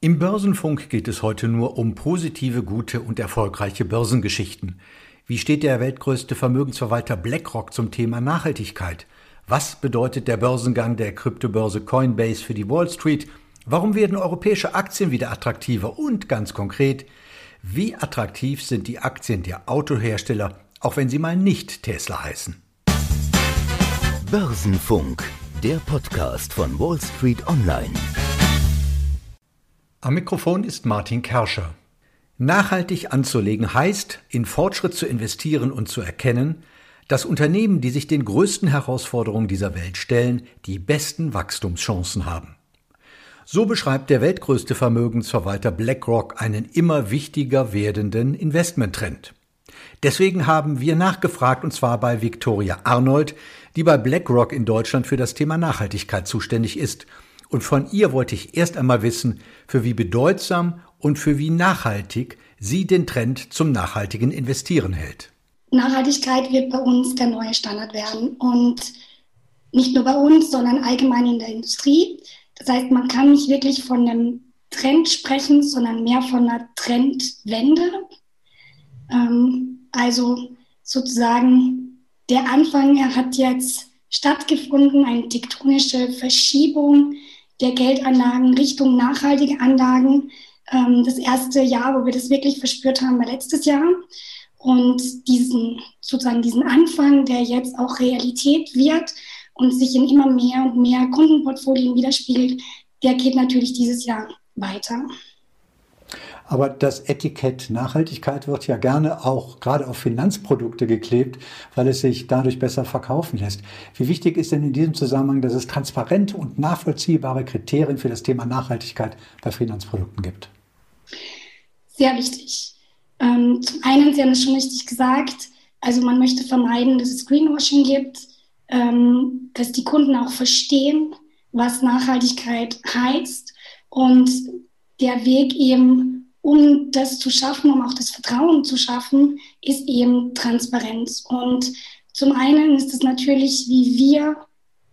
Im Börsenfunk geht es heute nur um positive, gute und erfolgreiche Börsengeschichten. Wie steht der weltgrößte Vermögensverwalter BlackRock zum Thema Nachhaltigkeit? Was bedeutet der Börsengang der Kryptobörse Coinbase für die Wall Street? Warum werden europäische Aktien wieder attraktiver? Und ganz konkret, wie attraktiv sind die Aktien der Autohersteller, auch wenn sie mal nicht Tesla heißen? Börsenfunk, der Podcast von Wall Street Online. Am Mikrofon ist Martin Kerscher. Nachhaltig anzulegen heißt, in Fortschritt zu investieren und zu erkennen, dass Unternehmen, die sich den größten Herausforderungen dieser Welt stellen, die besten Wachstumschancen haben. So beschreibt der weltgrößte Vermögensverwalter BlackRock einen immer wichtiger werdenden Investmenttrend. Deswegen haben wir nachgefragt, und zwar bei Victoria Arnold, die bei BlackRock in Deutschland für das Thema Nachhaltigkeit zuständig ist – und von ihr wollte ich erst einmal wissen, für wie bedeutsam und für wie nachhaltig sie den Trend zum nachhaltigen Investieren hält. Nachhaltigkeit wird bei uns der neue Standard werden und nicht nur bei uns, sondern allgemein in der Industrie. Das heißt, man kann nicht wirklich von einem Trend sprechen, sondern mehr von einer Trendwende. Ähm, also sozusagen der Anfang hat jetzt stattgefunden, eine tektonische Verschiebung der Geldanlagen Richtung nachhaltige Anlagen. Ähm, das erste Jahr, wo wir das wirklich verspürt haben, war letztes Jahr. Und diesen, sozusagen diesen Anfang, der jetzt auch Realität wird und sich in immer mehr und mehr Kundenportfolien widerspiegelt, der geht natürlich dieses Jahr weiter. Aber das Etikett Nachhaltigkeit wird ja gerne auch gerade auf Finanzprodukte geklebt, weil es sich dadurch besser verkaufen lässt. Wie wichtig ist denn in diesem Zusammenhang, dass es transparente und nachvollziehbare Kriterien für das Thema Nachhaltigkeit bei Finanzprodukten gibt? Sehr wichtig. Ähm, zum einen, Sie haben es schon richtig gesagt, also man möchte vermeiden, dass es Greenwashing gibt, ähm, dass die Kunden auch verstehen, was Nachhaltigkeit heißt und der Weg eben um das zu schaffen, um auch das Vertrauen zu schaffen, ist eben Transparenz. Und zum einen ist es natürlich, wie wir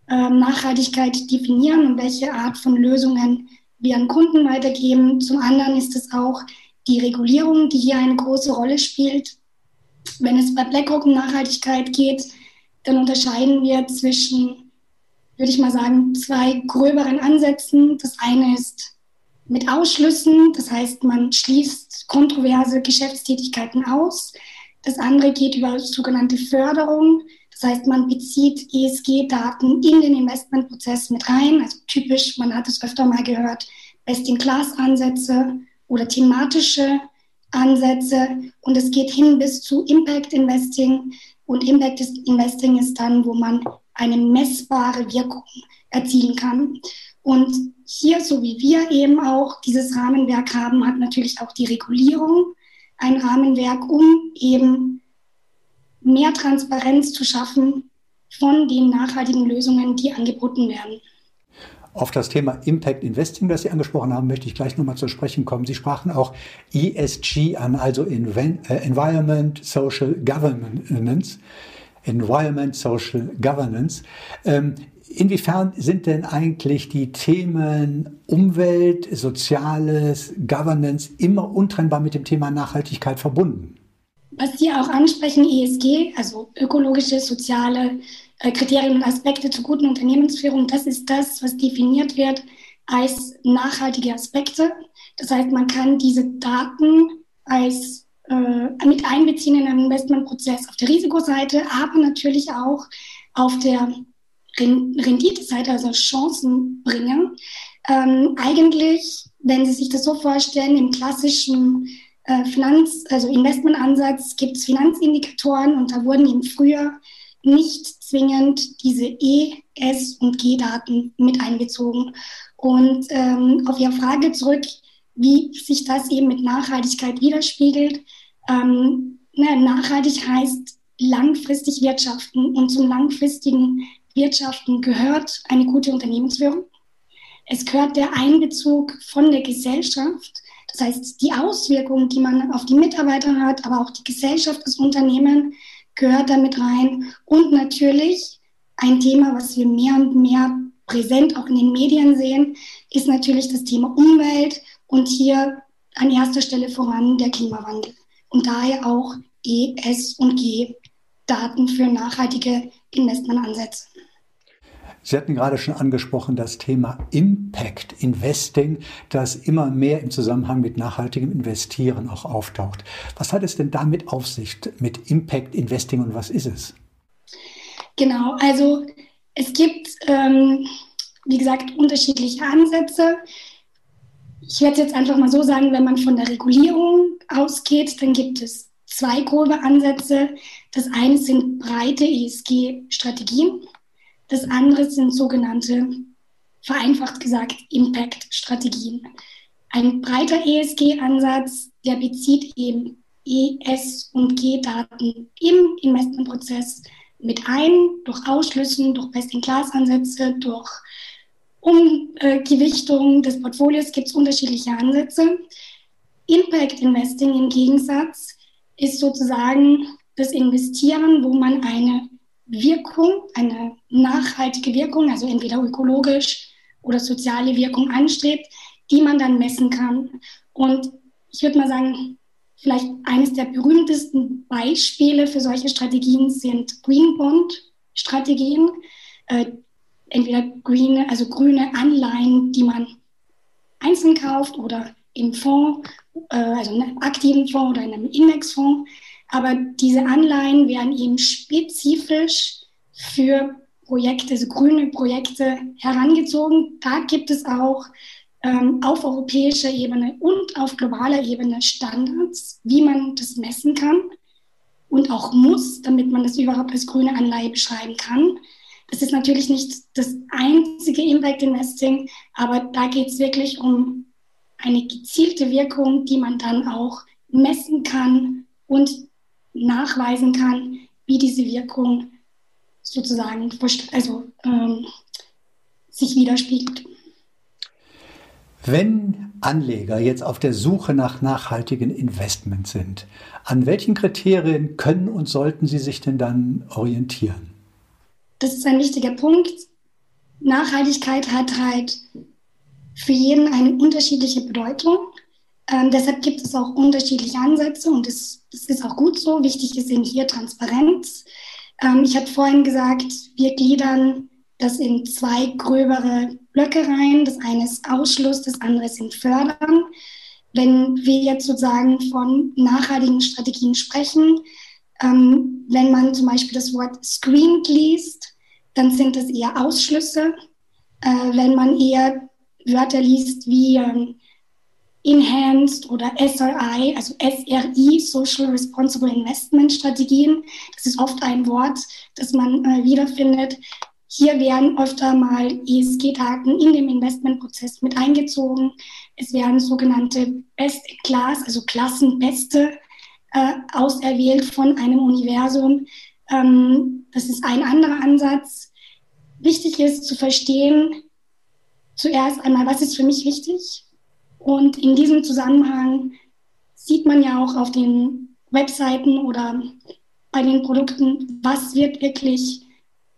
äh, Nachhaltigkeit definieren und welche Art von Lösungen wir an Kunden weitergeben. Zum anderen ist es auch die Regulierung, die hier eine große Rolle spielt. Wenn es bei BlackRock um Nachhaltigkeit geht, dann unterscheiden wir zwischen, würde ich mal sagen, zwei gröberen Ansätzen. Das eine ist mit Ausschlüssen, das heißt, man schließt kontroverse Geschäftstätigkeiten aus. Das andere geht über sogenannte Förderung, das heißt, man bezieht ESG-Daten in den Investmentprozess mit rein. Also typisch, man hat es öfter mal gehört, Best-in-Class-Ansätze oder thematische Ansätze. Und es geht hin bis zu Impact Investing. Und Impact Investing ist dann, wo man eine messbare Wirkung erzielen kann. Und hier, so wie wir eben auch dieses Rahmenwerk haben, hat natürlich auch die Regulierung ein Rahmenwerk, um eben mehr Transparenz zu schaffen von den nachhaltigen Lösungen, die angeboten werden. Auf das Thema Impact Investing, das Sie angesprochen haben, möchte ich gleich nochmal zu sprechen kommen. Sie sprachen auch ESG an, also äh, Environment, Social Governance. Environment, Social Governance. Inwiefern sind denn eigentlich die Themen Umwelt, Soziales, Governance immer untrennbar mit dem Thema Nachhaltigkeit verbunden? Was Sie auch ansprechen, ESG, also ökologische, soziale äh, Kriterien und Aspekte zur guten Unternehmensführung, das ist das, was definiert wird als nachhaltige Aspekte. Das heißt, man kann diese Daten als äh, mit einbeziehen in einen Investmentprozess auf der Risikoseite, aber natürlich auch auf der Renditeseite, also Chancen bringen. Ähm, eigentlich, wenn Sie sich das so vorstellen, im klassischen äh, Finanz-, also Investmentansatz gibt es Finanzindikatoren und da wurden eben früher nicht zwingend diese E, S und G-Daten mit einbezogen. Und ähm, auf Ihre Frage zurück, wie sich das eben mit Nachhaltigkeit widerspiegelt. Ähm, ne, nachhaltig heißt langfristig wirtschaften und zum langfristigen Wirtschaften gehört eine gute Unternehmensführung. Es gehört der Einbezug von der Gesellschaft, das heißt die Auswirkungen, die man auf die Mitarbeiter hat, aber auch die Gesellschaft, das Unternehmen gehört damit rein. Und natürlich ein Thema, was wir mehr und mehr präsent auch in den Medien sehen, ist natürlich das Thema Umwelt und hier an erster Stelle voran der Klimawandel und daher auch E, S und G Daten für nachhaltige Investmentansätze. Sie hatten gerade schon angesprochen das Thema Impact Investing, das immer mehr im Zusammenhang mit nachhaltigem Investieren auch auftaucht. Was hat es denn damit auf sich mit Impact Investing und was ist es? Genau, also es gibt, ähm, wie gesagt, unterschiedliche Ansätze. Ich werde es jetzt einfach mal so sagen, wenn man von der Regulierung ausgeht, dann gibt es zwei grobe Ansätze. Das eine sind breite ESG-Strategien. Das andere sind sogenannte, vereinfacht gesagt, Impact-Strategien. Ein breiter ESG-Ansatz, der bezieht eben ES- und G-Daten im Investmentprozess mit ein, durch Ausschlüssen, durch Best-in-Class-Ansätze, durch Umgewichtung des Portfolios gibt es unterschiedliche Ansätze. Impact Investing im Gegensatz ist sozusagen das Investieren, wo man eine Wirkung, eine nachhaltige Wirkung, also entweder ökologisch oder soziale Wirkung anstrebt, die man dann messen kann. Und ich würde mal sagen, vielleicht eines der berühmtesten Beispiele für solche Strategien sind Green Bond Strategien, äh, entweder grüne, also grüne Anleihen, die man einzeln kauft oder im Fonds, äh, also in einem aktiven Fonds oder in einem Indexfonds. Aber diese Anleihen werden eben spezifisch für Projekte, also grüne Projekte herangezogen. Da gibt es auch ähm, auf europäischer Ebene und auf globaler Ebene Standards, wie man das messen kann und auch muss, damit man das überhaupt als grüne Anleihe beschreiben kann. Das ist natürlich nicht das einzige Impact Investing, aber da geht es wirklich um eine gezielte Wirkung, die man dann auch messen kann und nachweisen kann, wie diese Wirkung sozusagen also, ähm, sich widerspiegelt. Wenn Anleger jetzt auf der Suche nach nachhaltigen Investments sind, an welchen Kriterien können und sollten sie sich denn dann orientieren? Das ist ein wichtiger Punkt. Nachhaltigkeit hat halt für jeden eine unterschiedliche Bedeutung. Ähm, deshalb gibt es auch unterschiedliche Ansätze und das, das ist auch gut so. Wichtig ist eben hier Transparenz. Ähm, ich habe vorhin gesagt, wir gliedern das in zwei gröbere Blöcke rein. Das eine ist Ausschluss, das andere sind Fördern. Wenn wir jetzt sozusagen von nachhaltigen Strategien sprechen, ähm, wenn man zum Beispiel das Wort screened liest, dann sind das eher Ausschlüsse. Äh, wenn man eher Wörter liest wie ähm, Enhanced oder SRI, also SRI, Social Responsible Investment Strategien. Das ist oft ein Wort, das man äh, wiederfindet. Hier werden öfter mal ESG-Daten in dem Investmentprozess mit eingezogen. Es werden sogenannte Best Class, also Klassenbeste, äh, auserwählt von einem Universum. Ähm, das ist ein anderer Ansatz. Wichtig ist zu verstehen, zuerst einmal, was ist für mich wichtig? Und in diesem Zusammenhang sieht man ja auch auf den Webseiten oder bei den Produkten, was wird wirklich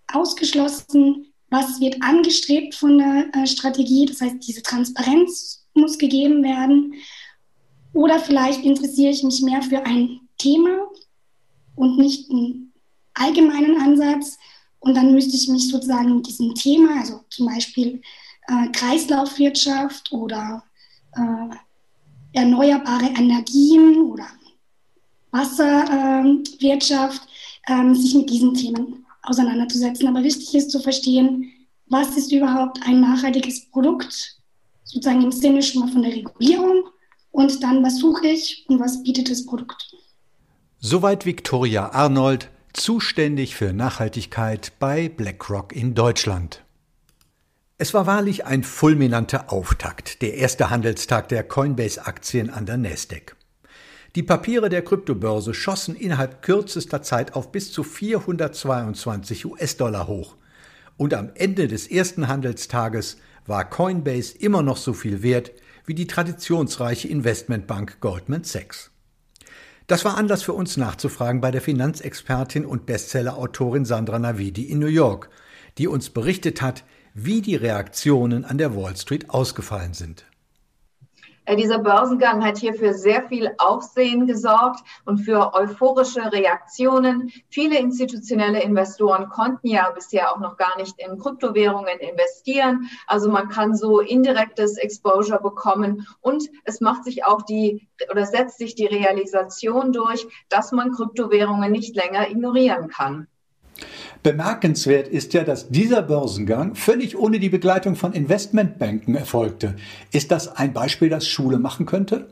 ausgeschlossen, was wird angestrebt von der äh, Strategie. Das heißt, diese Transparenz muss gegeben werden. Oder vielleicht interessiere ich mich mehr für ein Thema und nicht einen allgemeinen Ansatz. Und dann müsste ich mich sozusagen mit diesem Thema, also zum Beispiel äh, Kreislaufwirtschaft oder äh, erneuerbare Energien oder Wasserwirtschaft, äh, sich mit diesen Themen auseinanderzusetzen. Aber wichtig ist zu verstehen, was ist überhaupt ein nachhaltiges Produkt, sozusagen im Sinne schon mal von der Regulierung und dann, was suche ich und was bietet das Produkt. Soweit Viktoria Arnold, zuständig für Nachhaltigkeit bei BlackRock in Deutschland. Es war wahrlich ein fulminanter Auftakt, der erste Handelstag der Coinbase-Aktien an der Nasdaq. Die Papiere der Kryptobörse schossen innerhalb kürzester Zeit auf bis zu 422 US-Dollar hoch. Und am Ende des ersten Handelstages war Coinbase immer noch so viel wert wie die traditionsreiche Investmentbank Goldman Sachs. Das war Anlass für uns nachzufragen bei der Finanzexpertin und Bestsellerautorin Sandra Navidi in New York, die uns berichtet hat, wie die Reaktionen an der Wall Street ausgefallen sind. Ja, dieser Börsengang hat hier für sehr viel Aufsehen gesorgt und für euphorische Reaktionen. Viele institutionelle Investoren konnten ja bisher auch noch gar nicht in Kryptowährungen investieren. Also man kann so indirektes Exposure bekommen und es macht sich auch die oder setzt sich die Realisation durch, dass man Kryptowährungen nicht länger ignorieren kann. Bemerkenswert ist ja, dass dieser Börsengang völlig ohne die Begleitung von Investmentbanken erfolgte. Ist das ein Beispiel, das Schule machen könnte?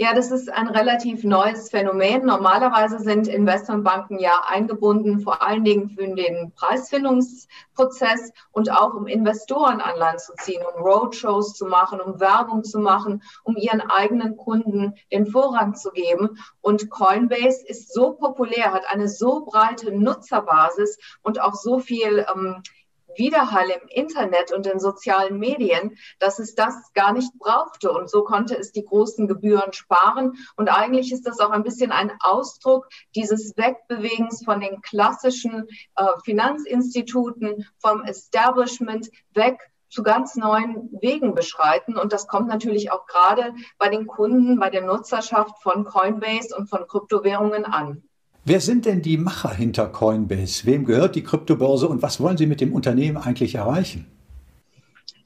Ja, das ist ein relativ neues Phänomen. Normalerweise sind Investmentbanken ja eingebunden, vor allen Dingen für den Preisfindungsprozess und auch um Investoren an Land zu ziehen, um Roadshows zu machen, um Werbung zu machen, um ihren eigenen Kunden den Vorrang zu geben. Und Coinbase ist so populär, hat eine so breite Nutzerbasis und auch so viel ähm, Widerhall im Internet und in sozialen Medien, dass es das gar nicht brauchte. Und so konnte es die großen Gebühren sparen. Und eigentlich ist das auch ein bisschen ein Ausdruck dieses Wegbewegens von den klassischen äh, Finanzinstituten, vom Establishment weg zu ganz neuen Wegen beschreiten. Und das kommt natürlich auch gerade bei den Kunden, bei der Nutzerschaft von Coinbase und von Kryptowährungen an. Wer sind denn die Macher hinter Coinbase? Wem gehört die Kryptobörse und was wollen Sie mit dem Unternehmen eigentlich erreichen?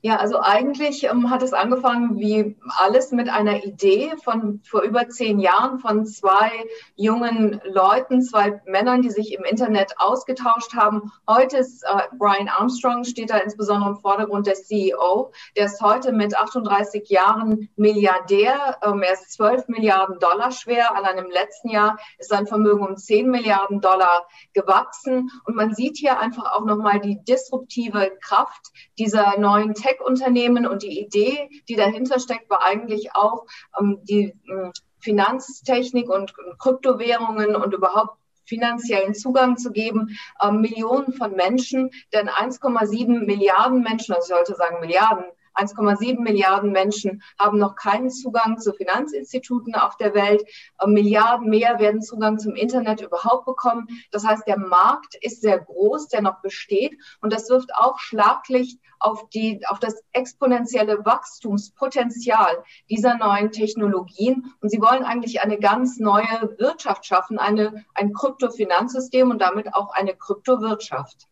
Ja, also eigentlich ähm, hat es angefangen wie alles mit einer Idee von vor über zehn Jahren von zwei jungen Leuten, zwei Männern, die sich im Internet ausgetauscht haben. Heute ist äh, Brian Armstrong, steht da insbesondere im Vordergrund der CEO. Der ist heute mit 38 Jahren Milliardär. Ähm, er ist 12 Milliarden Dollar schwer. Allein im letzten Jahr ist sein Vermögen um 10 Milliarden Dollar gewachsen. Und man sieht hier einfach auch nochmal die disruptive Kraft dieser neuen Tech Tech-Unternehmen und die Idee, die dahinter steckt, war eigentlich auch ähm, die äh, Finanztechnik und, und Kryptowährungen und überhaupt finanziellen Zugang zu geben, äh, Millionen von Menschen, denn 1,7 Milliarden Menschen, also ich sollte sagen Milliarden, 1,7 Milliarden Menschen haben noch keinen Zugang zu Finanzinstituten auf der Welt. Äh, Milliarden mehr werden Zugang zum Internet überhaupt bekommen. Das heißt, der Markt ist sehr groß, der noch besteht. Und das wirft auch Schlaglicht auf, die, auf das exponentielle Wachstumspotenzial dieser neuen Technologien. Und sie wollen eigentlich eine ganz neue Wirtschaft schaffen, eine, ein Kryptofinanzsystem und damit auch eine Kryptowirtschaft.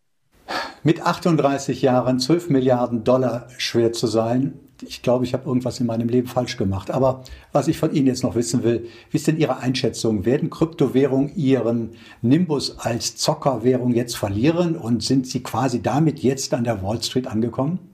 Mit 38 Jahren 12 Milliarden Dollar schwer zu sein. Ich glaube, ich habe irgendwas in meinem Leben falsch gemacht. Aber was ich von Ihnen jetzt noch wissen will, wie ist denn Ihre Einschätzung? Werden Kryptowährungen ihren Nimbus als Zockerwährung jetzt verlieren und sind sie quasi damit jetzt an der Wall Street angekommen?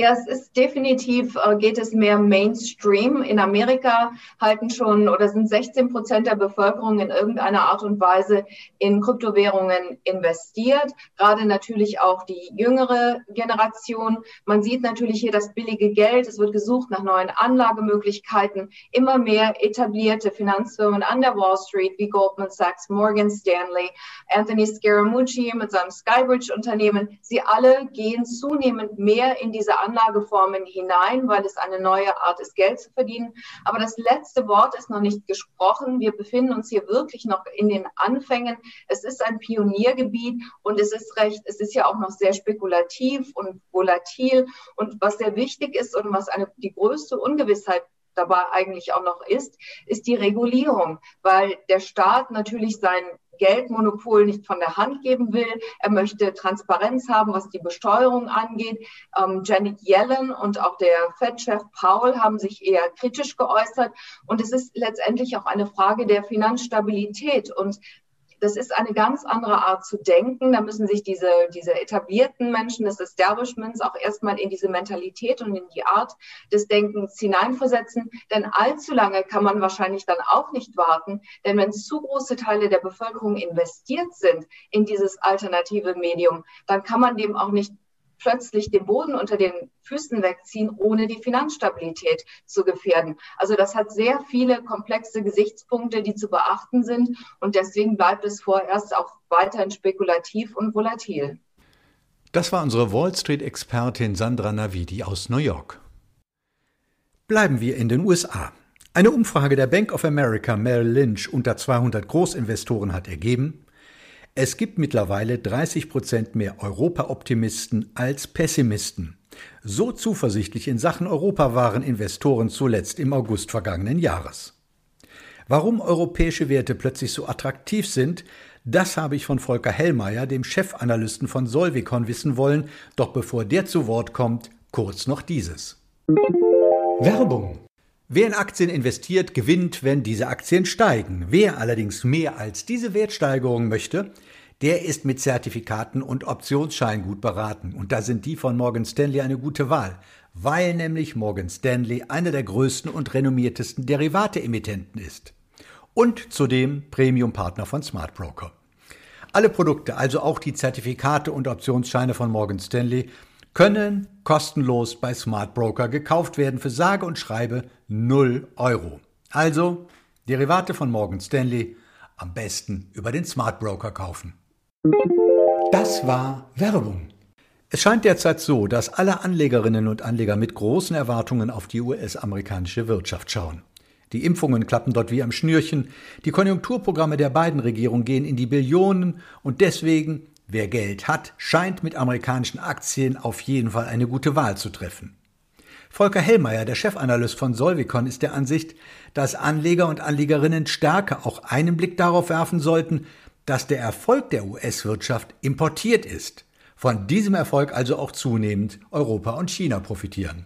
Ja, es ist definitiv, äh, geht es mehr Mainstream. In Amerika halten schon oder sind 16 Prozent der Bevölkerung in irgendeiner Art und Weise in Kryptowährungen investiert. Gerade natürlich auch die jüngere Generation. Man sieht natürlich hier das billige Geld. Es wird gesucht nach neuen Anlagemöglichkeiten. Immer mehr etablierte Finanzfirmen an der Wall Street wie Goldman Sachs, Morgan Stanley, Anthony Scaramucci mit seinem Skybridge-Unternehmen. Sie alle gehen zunehmend mehr in diese Anlageformen hinein, weil es eine neue Art ist, Geld zu verdienen. Aber das letzte Wort ist noch nicht gesprochen. Wir befinden uns hier wirklich noch in den Anfängen. Es ist ein Pioniergebiet und es ist recht, es ist ja auch noch sehr spekulativ und volatil. Und was sehr wichtig ist und was eine, die größte Ungewissheit dabei eigentlich auch noch ist, ist die Regulierung, weil der Staat natürlich sein Geldmonopol nicht von der Hand geben will. Er möchte Transparenz haben, was die Besteuerung angeht. Ähm, Janet Yellen und auch der Fed-Chef Powell haben sich eher kritisch geäußert. Und es ist letztendlich auch eine Frage der Finanzstabilität. Und das ist eine ganz andere Art zu denken. Da müssen sich diese, diese etablierten Menschen des Establishments auch erstmal in diese Mentalität und in die Art des Denkens hineinversetzen. Denn allzu lange kann man wahrscheinlich dann auch nicht warten. Denn wenn zu große Teile der Bevölkerung investiert sind in dieses alternative Medium, dann kann man dem auch nicht plötzlich den Boden unter den Füßen wegziehen, ohne die Finanzstabilität zu gefährden. Also das hat sehr viele komplexe Gesichtspunkte, die zu beachten sind. Und deswegen bleibt es vorerst auch weiterhin spekulativ und volatil. Das war unsere Wall Street-Expertin Sandra Navidi aus New York. Bleiben wir in den USA. Eine Umfrage der Bank of America Merrill Lynch unter 200 Großinvestoren hat ergeben, es gibt mittlerweile 30 Prozent mehr Europa-Optimisten als Pessimisten. So zuversichtlich in Sachen Europa waren Investoren zuletzt im August vergangenen Jahres. Warum europäische Werte plötzlich so attraktiv sind, das habe ich von Volker Hellmeier, dem Chefanalysten von Solvicon, wissen wollen. Doch bevor der zu Wort kommt, kurz noch dieses. Werbung. Wer in Aktien investiert, gewinnt, wenn diese Aktien steigen. Wer allerdings mehr als diese Wertsteigerung möchte, der ist mit Zertifikaten und Optionsscheinen gut beraten. Und da sind die von Morgan Stanley eine gute Wahl, weil nämlich Morgan Stanley einer der größten und renommiertesten Derivate-Emittenten ist. Und zudem Premium-Partner von Smart Broker. Alle Produkte, also auch die Zertifikate und Optionsscheine von Morgan Stanley, können kostenlos bei Smart Broker gekauft werden für sage und schreibe 0 Euro. Also Derivate von Morgan Stanley am besten über den Smart Broker kaufen. Das war Werbung. Es scheint derzeit so, dass alle Anlegerinnen und Anleger mit großen Erwartungen auf die US-amerikanische Wirtschaft schauen. Die Impfungen klappen dort wie am Schnürchen, die Konjunkturprogramme der beiden Regierungen gehen in die Billionen und deswegen, wer Geld hat, scheint mit amerikanischen Aktien auf jeden Fall eine gute Wahl zu treffen. Volker Hellmeier, der Chefanalyst von Solvicon, ist der Ansicht, dass Anleger und Anlegerinnen stärker auch einen Blick darauf werfen sollten, dass der Erfolg der US-Wirtschaft importiert ist. Von diesem Erfolg also auch zunehmend Europa und China profitieren.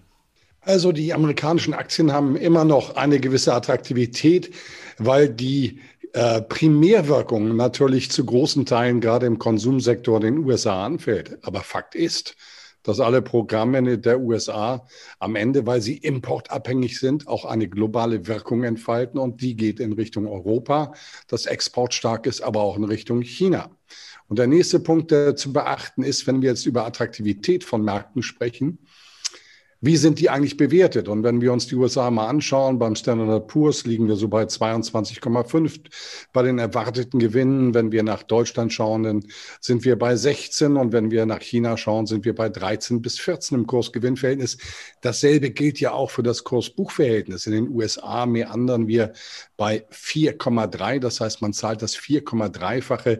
Also die amerikanischen Aktien haben immer noch eine gewisse Attraktivität, weil die äh, Primärwirkung natürlich zu großen Teilen gerade im Konsumsektor in den USA anfällt. Aber Fakt ist, dass alle Programme der USA am Ende, weil sie importabhängig sind, auch eine globale Wirkung entfalten und die geht in Richtung Europa, das exportstark ist, aber auch in Richtung China. Und der nächste Punkt, der zu beachten ist, wenn wir jetzt über Attraktivität von Märkten sprechen, wie sind die eigentlich bewertet? Und wenn wir uns die USA mal anschauen, beim Standard Poor's liegen wir so bei 22,5 bei den erwarteten Gewinnen. Wenn wir nach Deutschland schauen, dann sind wir bei 16 und wenn wir nach China schauen, sind wir bei 13 bis 14 im Kursgewinnverhältnis. Dasselbe gilt ja auch für das Kursbuchverhältnis. In den USA meandern wir bei 4,3. Das heißt, man zahlt das 4,3-fache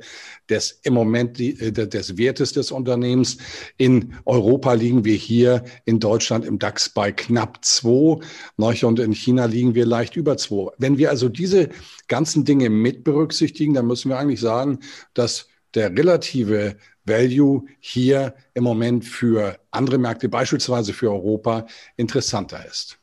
des im Moment äh, des Wertes des Unternehmens. In Europa liegen wir hier in Deutschland im DAX bei knapp zwei. Und in China liegen wir leicht über zwei. Wenn wir also diese ganzen Dinge mit berücksichtigen, dann müssen wir eigentlich sagen, dass der relative Value hier im Moment für andere Märkte, beispielsweise für Europa, interessanter ist.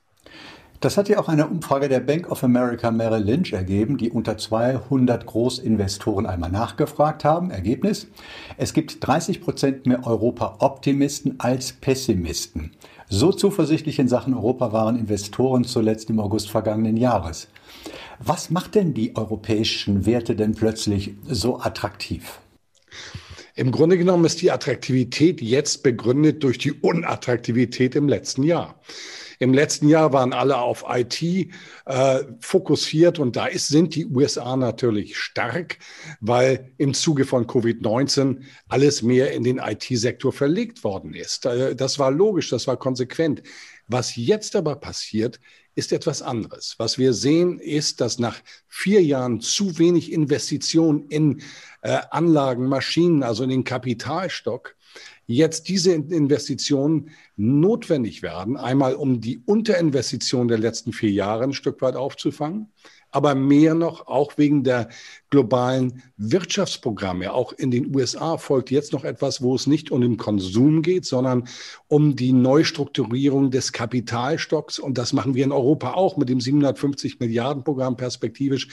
Das hat ja auch eine Umfrage der Bank of America Merrill Lynch ergeben, die unter 200 Großinvestoren einmal nachgefragt haben. Ergebnis? Es gibt 30 Prozent mehr Europa-Optimisten als Pessimisten. So zuversichtlich in Sachen Europa waren Investoren zuletzt im August vergangenen Jahres. Was macht denn die europäischen Werte denn plötzlich so attraktiv? Im Grunde genommen ist die Attraktivität jetzt begründet durch die Unattraktivität im letzten Jahr. Im letzten Jahr waren alle auf IT äh, fokussiert und da ist, sind die USA natürlich stark, weil im Zuge von Covid-19 alles mehr in den IT-Sektor verlegt worden ist. Äh, das war logisch, das war konsequent. Was jetzt aber passiert, ist etwas anderes. Was wir sehen, ist, dass nach vier Jahren zu wenig Investition in äh, Anlagen, Maschinen, also in den Kapitalstock, jetzt diese Investitionen notwendig werden, einmal um die Unterinvestition der letzten vier Jahre ein Stück weit aufzufangen, aber mehr noch auch wegen der globalen Wirtschaftsprogramme. Auch in den USA folgt jetzt noch etwas, wo es nicht um den Konsum geht, sondern um die Neustrukturierung des Kapitalstocks. Und das machen wir in Europa auch mit dem 750 Milliarden Programm perspektivisch.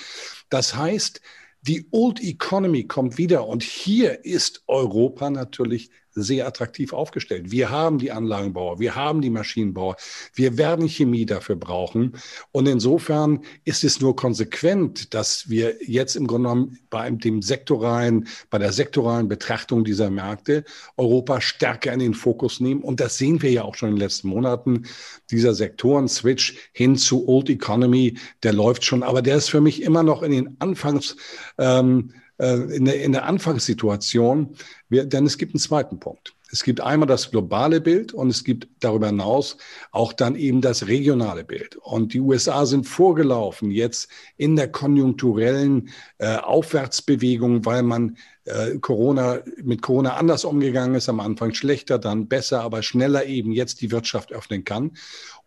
Das heißt, die Old Economy kommt wieder und hier ist Europa natürlich sehr attraktiv aufgestellt. Wir haben die Anlagenbauer, wir haben die Maschinenbauer, wir werden Chemie dafür brauchen. Und insofern ist es nur konsequent, dass wir jetzt im Grunde genommen bei dem sektoralen, bei der sektoralen Betrachtung dieser Märkte Europa stärker in den Fokus nehmen. Und das sehen wir ja auch schon in den letzten Monaten. Dieser Sektoren-Switch hin zu Old Economy, der läuft schon, aber der ist für mich immer noch in den Anfangs, ähm, äh, in der, in der Anfangssituation, wir, denn es gibt einen zweiten Punkt. Es gibt einmal das globale Bild und es gibt darüber hinaus auch dann eben das regionale Bild. Und die USA sind vorgelaufen jetzt in der konjunkturellen äh, Aufwärtsbewegung, weil man äh, Corona mit Corona anders umgegangen ist, am Anfang schlechter, dann besser, aber schneller eben jetzt die Wirtschaft öffnen kann.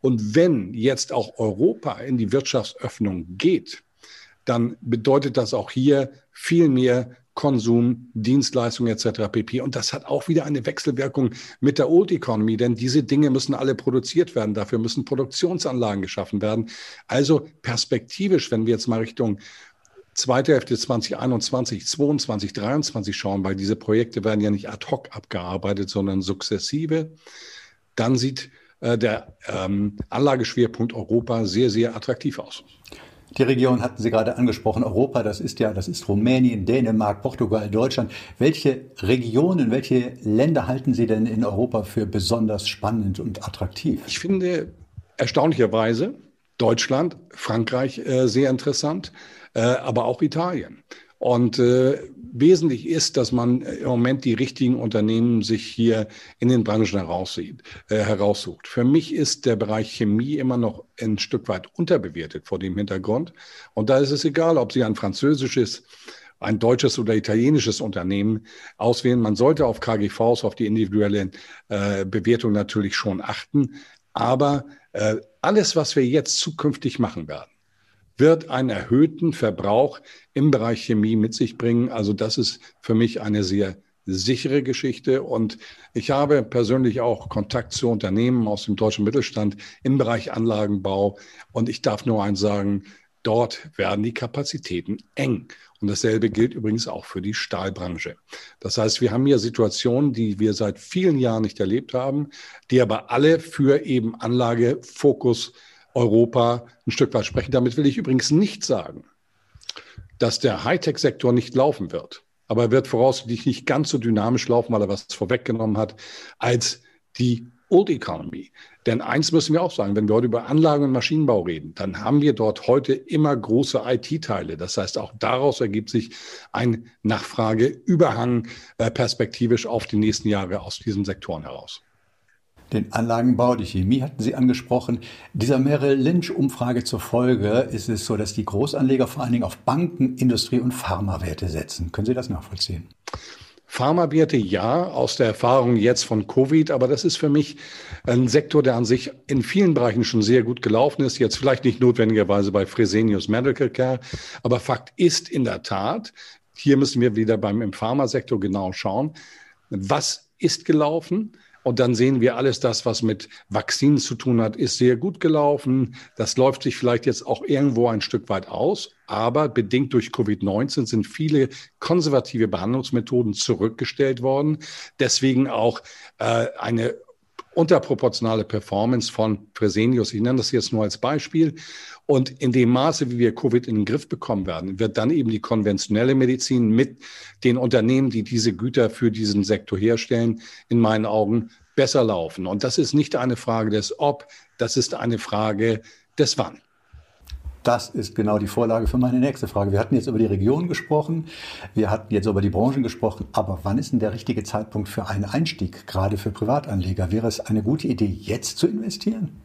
Und wenn jetzt auch Europa in die Wirtschaftsöffnung geht, dann bedeutet das auch hier viel mehr Konsum, Dienstleistungen etc. pp. Und das hat auch wieder eine Wechselwirkung mit der Old Economy, denn diese Dinge müssen alle produziert werden. Dafür müssen Produktionsanlagen geschaffen werden. Also perspektivisch, wenn wir jetzt mal Richtung zweite Hälfte 2021, 22, 23 schauen, weil diese Projekte werden ja nicht ad hoc abgearbeitet, sondern sukzessive, dann sieht äh, der ähm, Anlageschwerpunkt Europa sehr, sehr attraktiv aus. Die Region hatten Sie gerade angesprochen, Europa, das ist ja, das ist Rumänien, Dänemark, Portugal, Deutschland. Welche Regionen, welche Länder halten Sie denn in Europa für besonders spannend und attraktiv? Ich finde erstaunlicherweise Deutschland, Frankreich äh, sehr interessant, äh, aber auch Italien. Und äh, wesentlich ist, dass man im Moment die richtigen Unternehmen sich hier in den Branchen heraussieht, äh, heraussucht. Für mich ist der Bereich Chemie immer noch ein Stück weit unterbewertet vor dem Hintergrund. Und da ist es egal, ob Sie ein französisches ein deutsches oder italienisches Unternehmen auswählen. Man sollte auf KGVs, auf die individuelle äh, Bewertung natürlich schon achten. Aber äh, alles, was wir jetzt zukünftig machen werden, wird einen erhöhten Verbrauch im Bereich Chemie mit sich bringen. Also das ist für mich eine sehr sichere Geschichte. Und ich habe persönlich auch Kontakt zu Unternehmen aus dem deutschen Mittelstand im Bereich Anlagenbau. Und ich darf nur eins sagen, dort werden die Kapazitäten eng. Und dasselbe gilt übrigens auch für die Stahlbranche. Das heißt, wir haben hier Situationen, die wir seit vielen Jahren nicht erlebt haben, die aber alle für eben Anlagefokus Europa ein Stück weit sprechen. Damit will ich übrigens nicht sagen, dass der Hightech-Sektor nicht laufen wird. Aber er wird voraussichtlich nicht ganz so dynamisch laufen, weil er was vorweggenommen hat, als die Old Economy. Denn eins müssen wir auch sagen, wenn wir heute über Anlagen und Maschinenbau reden, dann haben wir dort heute immer große IT-Teile. Das heißt, auch daraus ergibt sich ein Nachfrageüberhang äh, perspektivisch auf die nächsten Jahre aus diesen Sektoren heraus den Anlagenbau, die Chemie hatten Sie angesprochen. Dieser Merrill Lynch-Umfrage zur Folge ist es so, dass die Großanleger vor allen Dingen auf Banken, Industrie und Pharmawerte setzen. Können Sie das nachvollziehen? Pharmawerte ja, aus der Erfahrung jetzt von Covid, aber das ist für mich ein Sektor, der an sich in vielen Bereichen schon sehr gut gelaufen ist. Jetzt vielleicht nicht notwendigerweise bei Fresenius Medical Care, aber Fakt ist in der Tat, hier müssen wir wieder beim im Pharmasektor genau schauen, was ist gelaufen, und dann sehen wir alles das, was mit Vakzinen zu tun hat, ist sehr gut gelaufen. Das läuft sich vielleicht jetzt auch irgendwo ein Stück weit aus. Aber bedingt durch Covid-19 sind viele konservative Behandlungsmethoden zurückgestellt worden. Deswegen auch äh, eine unterproportionale Performance von Fresenius. Ich nenne das jetzt nur als Beispiel. Und in dem Maße, wie wir Covid in den Griff bekommen werden, wird dann eben die konventionelle Medizin mit den Unternehmen, die diese Güter für diesen Sektor herstellen, in meinen Augen besser laufen. Und das ist nicht eine Frage des Ob, das ist eine Frage des Wann. Das ist genau die Vorlage für meine nächste Frage. Wir hatten jetzt über die Region gesprochen, wir hatten jetzt über die Branchen gesprochen, aber wann ist denn der richtige Zeitpunkt für einen Einstieg, gerade für Privatanleger? Wäre es eine gute Idee, jetzt zu investieren?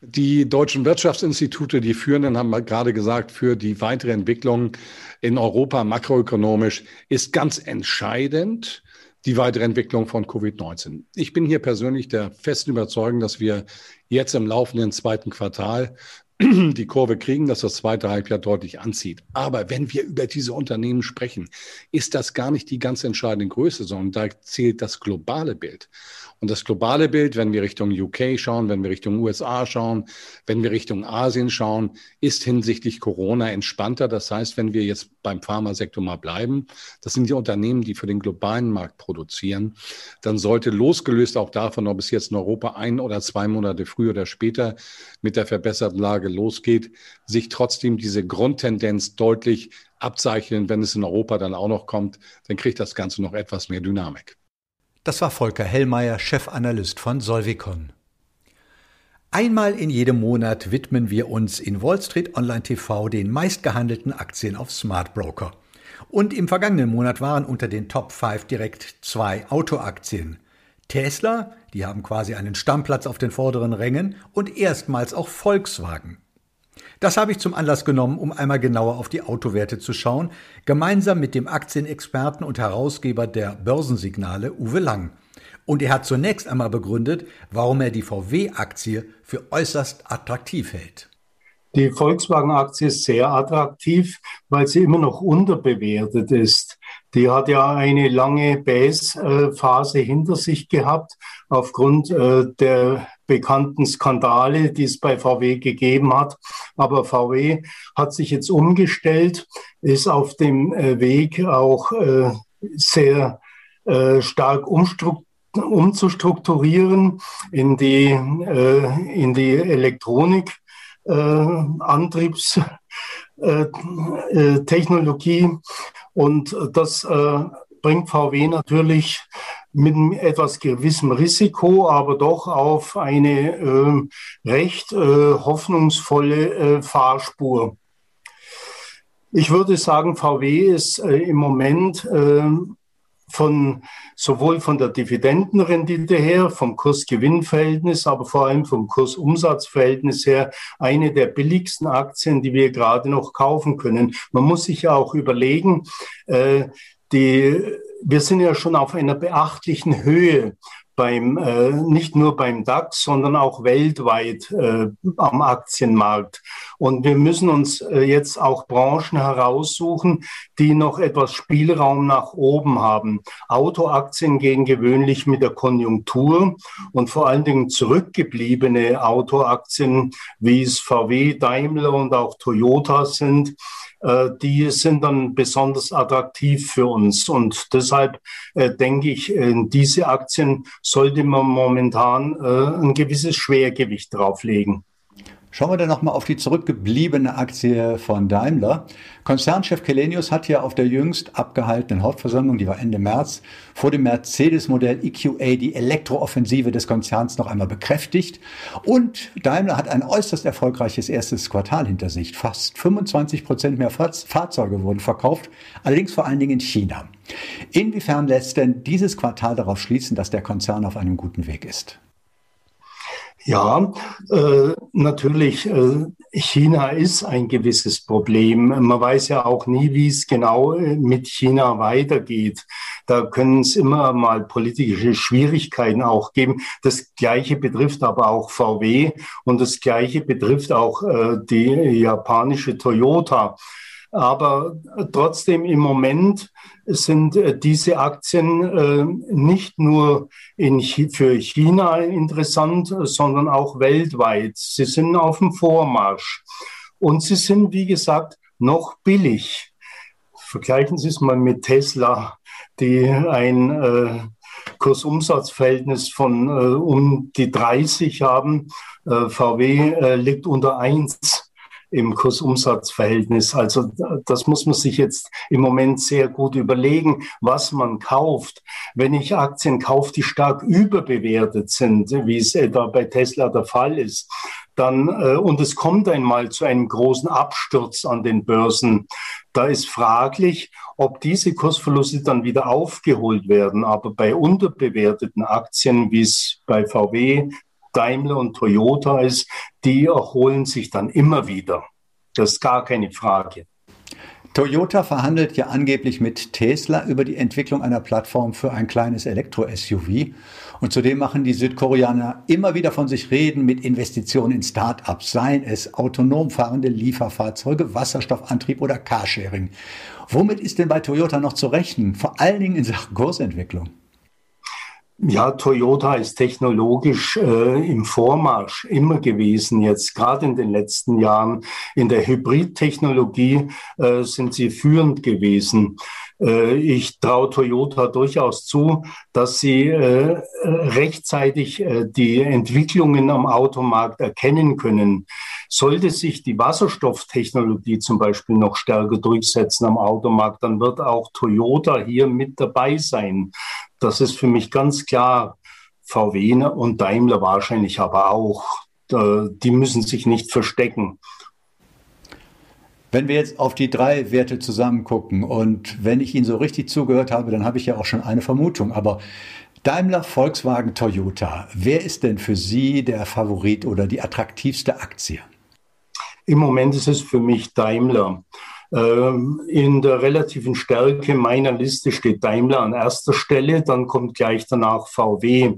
Die deutschen Wirtschaftsinstitute, die Führenden, haben gerade gesagt, für die weitere Entwicklung in Europa makroökonomisch ist ganz entscheidend die weitere Entwicklung von Covid-19. Ich bin hier persönlich der festen Überzeugung, dass wir jetzt im laufenden zweiten Quartal die Kurve kriegen, dass das zweite Halbjahr deutlich anzieht. Aber wenn wir über diese Unternehmen sprechen, ist das gar nicht die ganz entscheidende Größe, sondern da zählt das globale Bild. Und das globale Bild, wenn wir Richtung UK schauen, wenn wir Richtung USA schauen, wenn wir Richtung Asien schauen, ist hinsichtlich Corona entspannter. Das heißt, wenn wir jetzt beim Pharmasektor mal bleiben, das sind die Unternehmen, die für den globalen Markt produzieren, dann sollte losgelöst auch davon, ob es jetzt in Europa ein oder zwei Monate früher oder später mit der verbesserten Lage losgeht, sich trotzdem diese Grundtendenz deutlich abzeichnen. Wenn es in Europa dann auch noch kommt, dann kriegt das Ganze noch etwas mehr Dynamik. Das war Volker Hellmeier, Chefanalyst von Solvicon. Einmal in jedem Monat widmen wir uns in Wall Street Online TV den meistgehandelten Aktien auf Smart Broker. Und im vergangenen Monat waren unter den Top 5 direkt zwei Autoaktien. Tesla, die haben quasi einen Stammplatz auf den vorderen Rängen und erstmals auch Volkswagen. Das habe ich zum Anlass genommen, um einmal genauer auf die Autowerte zu schauen, gemeinsam mit dem Aktienexperten und Herausgeber der Börsensignale Uwe Lang. Und er hat zunächst einmal begründet, warum er die VW-Aktie für äußerst attraktiv hält. Die Volkswagen-Aktie ist sehr attraktiv, weil sie immer noch unterbewertet ist. Die hat ja eine lange Base-Phase hinter sich gehabt, aufgrund äh, der bekannten Skandale, die es bei VW gegeben hat. Aber VW hat sich jetzt umgestellt, ist auf dem äh, Weg auch äh, sehr stark umzustrukturieren in die, in die Elektronik äh, Antriebstechnologie. Äh, und das äh, bringt VW natürlich mit einem etwas gewissem Risiko, aber doch auf eine äh, recht äh, hoffnungsvolle äh, Fahrspur. Ich würde sagen, VW ist äh, im Moment äh, von sowohl von der Dividendenrendite her, vom Kurs-Gewinn-Verhältnis, aber vor allem vom Kurs-Umsatz-Verhältnis her eine der billigsten Aktien, die wir gerade noch kaufen können. Man muss sich ja auch überlegen, äh, die, wir sind ja schon auf einer beachtlichen Höhe beim, äh, nicht nur beim DAX, sondern auch weltweit äh, am Aktienmarkt. Und wir müssen uns äh, jetzt auch Branchen heraussuchen, die noch etwas Spielraum nach oben haben. Autoaktien gehen gewöhnlich mit der Konjunktur und vor allen Dingen zurückgebliebene Autoaktien, wie es VW, Daimler und auch Toyota sind, die sind dann besonders attraktiv für uns. Und deshalb äh, denke ich, in diese Aktien sollte man momentan äh, ein gewisses Schwergewicht drauflegen. Schauen wir dann nochmal auf die zurückgebliebene Aktie von Daimler. Konzernchef Kelenius hat ja auf der jüngst abgehaltenen Hauptversammlung, die war Ende März, vor dem Mercedes-Modell EQA die Elektrooffensive des Konzerns noch einmal bekräftigt. Und Daimler hat ein äußerst erfolgreiches erstes Quartal hinter sich. Fast 25 Prozent mehr Fahrzeuge wurden verkauft, allerdings vor allen Dingen in China. Inwiefern lässt denn dieses Quartal darauf schließen, dass der Konzern auf einem guten Weg ist? Ja, äh, natürlich, äh, China ist ein gewisses Problem. Man weiß ja auch nie, wie es genau äh, mit China weitergeht. Da können es immer mal politische Schwierigkeiten auch geben. Das Gleiche betrifft aber auch VW und das Gleiche betrifft auch äh, die japanische Toyota. Aber trotzdem im Moment sind äh, diese Aktien äh, nicht nur in, für China interessant, sondern auch weltweit. Sie sind auf dem Vormarsch. Und sie sind, wie gesagt, noch billig. Vergleichen Sie es mal mit Tesla, die ein äh, Kursumsatzverhältnis von äh, um die 30 haben. Äh, VW äh, liegt unter 1 im Kursumsatzverhältnis. Also das muss man sich jetzt im Moment sehr gut überlegen, was man kauft. Wenn ich Aktien kaufe, die stark überbewertet sind, wie es etwa bei Tesla der Fall ist, dann, äh, und es kommt einmal zu einem großen Absturz an den Börsen, da ist fraglich, ob diese Kursverluste dann wieder aufgeholt werden. Aber bei unterbewerteten Aktien, wie es bei VW Daimler und Toyota ist, die erholen sich dann immer wieder. Das ist gar keine Frage. Toyota verhandelt ja angeblich mit Tesla über die Entwicklung einer Plattform für ein kleines Elektro-SUV. Und zudem machen die Südkoreaner immer wieder von sich reden mit Investitionen in Start-ups, seien es autonom fahrende Lieferfahrzeuge, Wasserstoffantrieb oder Carsharing. Womit ist denn bei Toyota noch zu rechnen, vor allen Dingen in Sachen Kursentwicklung? Ja, Toyota ist technologisch äh, im Vormarsch immer gewesen. Jetzt gerade in den letzten Jahren in der Hybridtechnologie äh, sind sie führend gewesen. Äh, ich traue Toyota durchaus zu, dass sie äh, rechtzeitig äh, die Entwicklungen am Automarkt erkennen können. Sollte sich die Wasserstofftechnologie zum Beispiel noch stärker durchsetzen am Automarkt, dann wird auch Toyota hier mit dabei sein. Das ist für mich ganz klar. VW und Daimler wahrscheinlich aber auch. Die müssen sich nicht verstecken. Wenn wir jetzt auf die drei Werte zusammen gucken und wenn ich Ihnen so richtig zugehört habe, dann habe ich ja auch schon eine Vermutung. Aber Daimler, Volkswagen, Toyota, wer ist denn für Sie der Favorit oder die attraktivste Aktie? Im Moment ist es für mich Daimler. Ähm, in der relativen Stärke meiner Liste steht Daimler an erster Stelle, dann kommt gleich danach VW.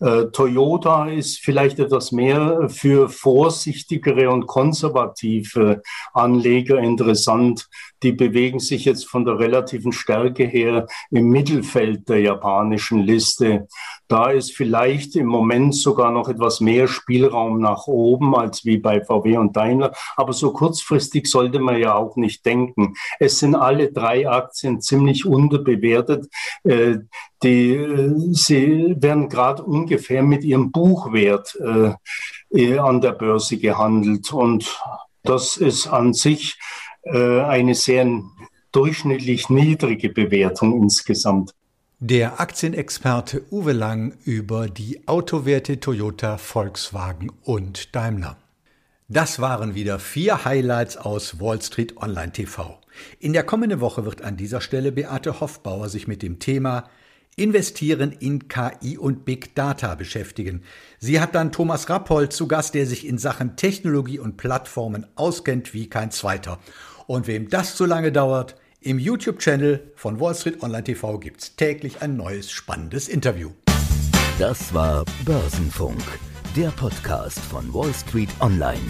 Äh, Toyota ist vielleicht etwas mehr für vorsichtigere und konservative Anleger interessant. Die bewegen sich jetzt von der relativen Stärke her im Mittelfeld der japanischen Liste. Da ist vielleicht im Moment sogar noch etwas mehr Spielraum nach oben als wie bei VW und Daimler. Aber so kurzfristig sollte man ja auch nicht denken. Es sind alle drei Aktien ziemlich unterbewertet. Äh, die, äh, sie werden gerade ungefähr mit ihrem Buchwert äh, äh, an der Börse gehandelt. Und das ist an sich eine sehr durchschnittlich niedrige Bewertung insgesamt. Der Aktienexperte Uwe Lang über die Autowerte Toyota, Volkswagen und Daimler. Das waren wieder vier Highlights aus Wall Street Online TV. In der kommenden Woche wird an dieser Stelle Beate Hoffbauer sich mit dem Thema Investieren in KI und Big Data beschäftigen. Sie hat dann Thomas Rappold zu Gast, der sich in Sachen Technologie und Plattformen auskennt wie kein zweiter. Und wem das zu lange dauert, im YouTube-Channel von Wall Street Online TV gibt's täglich ein neues spannendes Interview. Das war Börsenfunk, der Podcast von Wall Street Online.